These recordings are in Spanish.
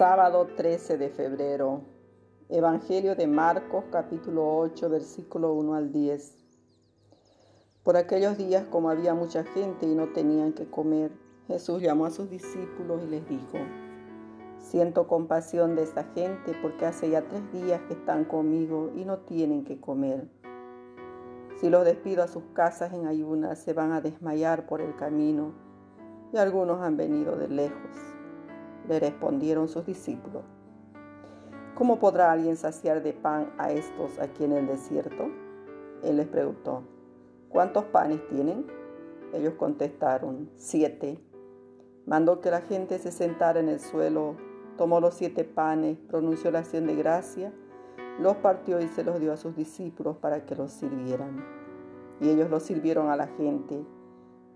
Sábado 13 de febrero. Evangelio de Marcos capítulo 8 versículo 1 al 10. Por aquellos días como había mucha gente y no tenían que comer, Jesús llamó a sus discípulos y les dijo, Siento compasión de esta gente porque hace ya tres días que están conmigo y no tienen que comer. Si los despido a sus casas en ayunas, se van a desmayar por el camino y algunos han venido de lejos. Le respondieron sus discípulos. ¿Cómo podrá alguien saciar de pan a estos aquí en el desierto? Él les preguntó, ¿cuántos panes tienen? Ellos contestaron, siete. Mandó que la gente se sentara en el suelo, tomó los siete panes, pronunció la acción de gracia, los partió y se los dio a sus discípulos para que los sirvieran. Y ellos los sirvieron a la gente.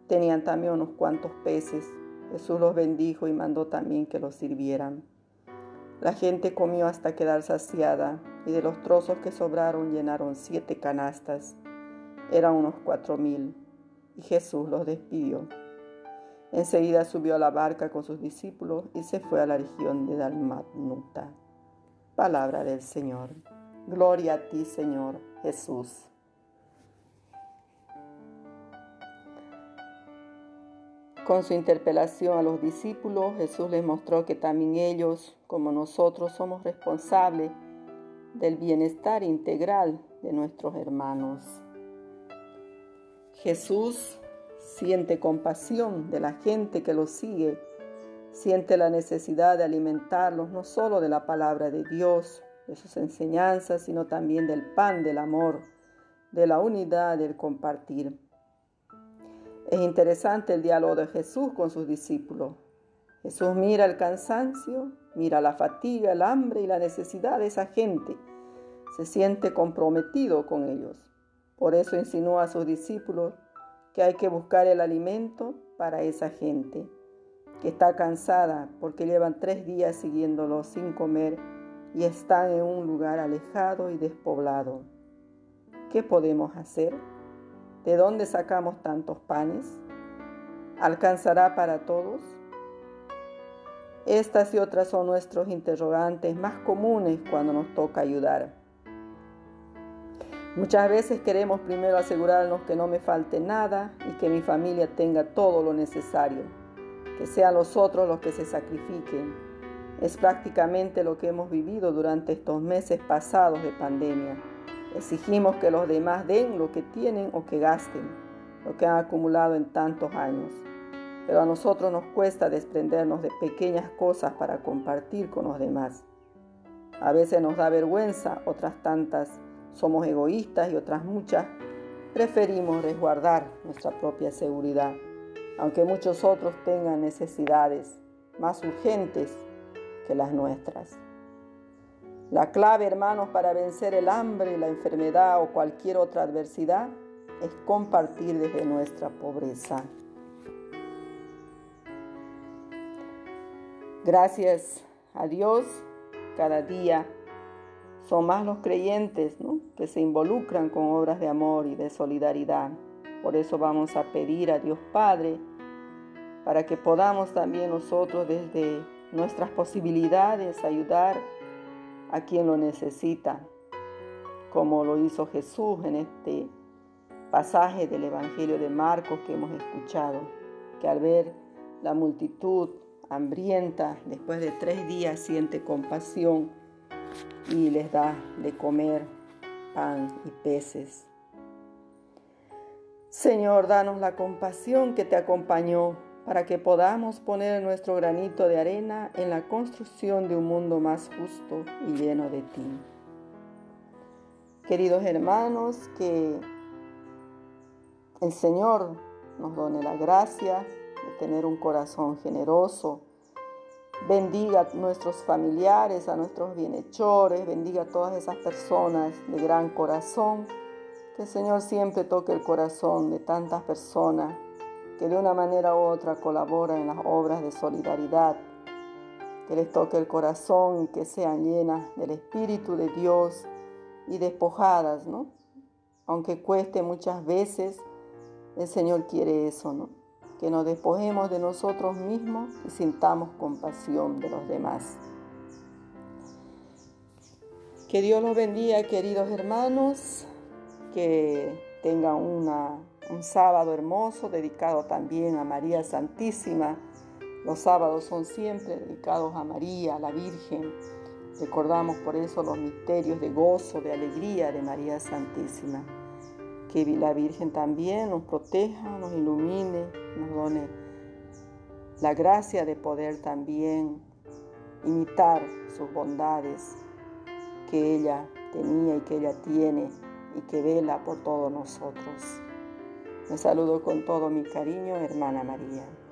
Tenían también unos cuantos peces Jesús los bendijo y mandó también que los sirvieran. La gente comió hasta quedar saciada y de los trozos que sobraron llenaron siete canastas. Eran unos cuatro mil y Jesús los despidió. Enseguida subió a la barca con sus discípulos y se fue a la región de Dalmanuta. Palabra del Señor. Gloria a ti, Señor Jesús. Con su interpelación a los discípulos, Jesús les mostró que también ellos, como nosotros, somos responsables del bienestar integral de nuestros hermanos. Jesús siente compasión de la gente que lo sigue, siente la necesidad de alimentarlos no solo de la palabra de Dios, de sus enseñanzas, sino también del pan del amor, de la unidad, del compartir. Es interesante el diálogo de Jesús con sus discípulos. Jesús mira el cansancio, mira la fatiga, el hambre y la necesidad de esa gente. Se siente comprometido con ellos. Por eso insinúa a sus discípulos que hay que buscar el alimento para esa gente, que está cansada porque llevan tres días siguiéndolo sin comer y están en un lugar alejado y despoblado. ¿Qué podemos hacer? ¿De dónde sacamos tantos panes? ¿Alcanzará para todos? Estas y otras son nuestros interrogantes más comunes cuando nos toca ayudar. Muchas veces queremos primero asegurarnos que no me falte nada y que mi familia tenga todo lo necesario, que sean los otros los que se sacrifiquen. Es prácticamente lo que hemos vivido durante estos meses pasados de pandemia. Exigimos que los demás den lo que tienen o que gasten, lo que han acumulado en tantos años. Pero a nosotros nos cuesta desprendernos de pequeñas cosas para compartir con los demás. A veces nos da vergüenza, otras tantas somos egoístas y otras muchas preferimos resguardar nuestra propia seguridad, aunque muchos otros tengan necesidades más urgentes que las nuestras. La clave, hermanos, para vencer el hambre, la enfermedad o cualquier otra adversidad es compartir desde nuestra pobreza. Gracias a Dios, cada día son más los creyentes que se involucran con obras de amor y de solidaridad. Por eso vamos a pedir a Dios Padre para que podamos también nosotros desde nuestras posibilidades ayudar a quien lo necesita, como lo hizo Jesús en este pasaje del Evangelio de Marcos que hemos escuchado, que al ver la multitud hambrienta, después de tres días siente compasión y les da de comer pan y peces. Señor, danos la compasión que te acompañó para que podamos poner nuestro granito de arena en la construcción de un mundo más justo y lleno de ti. Queridos hermanos, que el Señor nos done la gracia de tener un corazón generoso. Bendiga a nuestros familiares, a nuestros bienhechores, bendiga a todas esas personas de gran corazón. Que el Señor siempre toque el corazón de tantas personas que de una manera u otra colaboran en las obras de solidaridad, que les toque el corazón y que sean llenas del Espíritu de Dios y despojadas, ¿no? Aunque cueste muchas veces, el Señor quiere eso, ¿no? Que nos despojemos de nosotros mismos y sintamos compasión de los demás. Que Dios los bendiga, queridos hermanos, que tengan una, un sábado hermoso dedicado también a María Santísima. Los sábados son siempre dedicados a María, a la Virgen. Recordamos por eso los misterios de gozo, de alegría de María Santísima. Que la Virgen también nos proteja, nos ilumine, nos done la gracia de poder también imitar sus bondades que ella tenía y que ella tiene y que vela por todos nosotros. Me saludo con todo mi cariño, hermana María.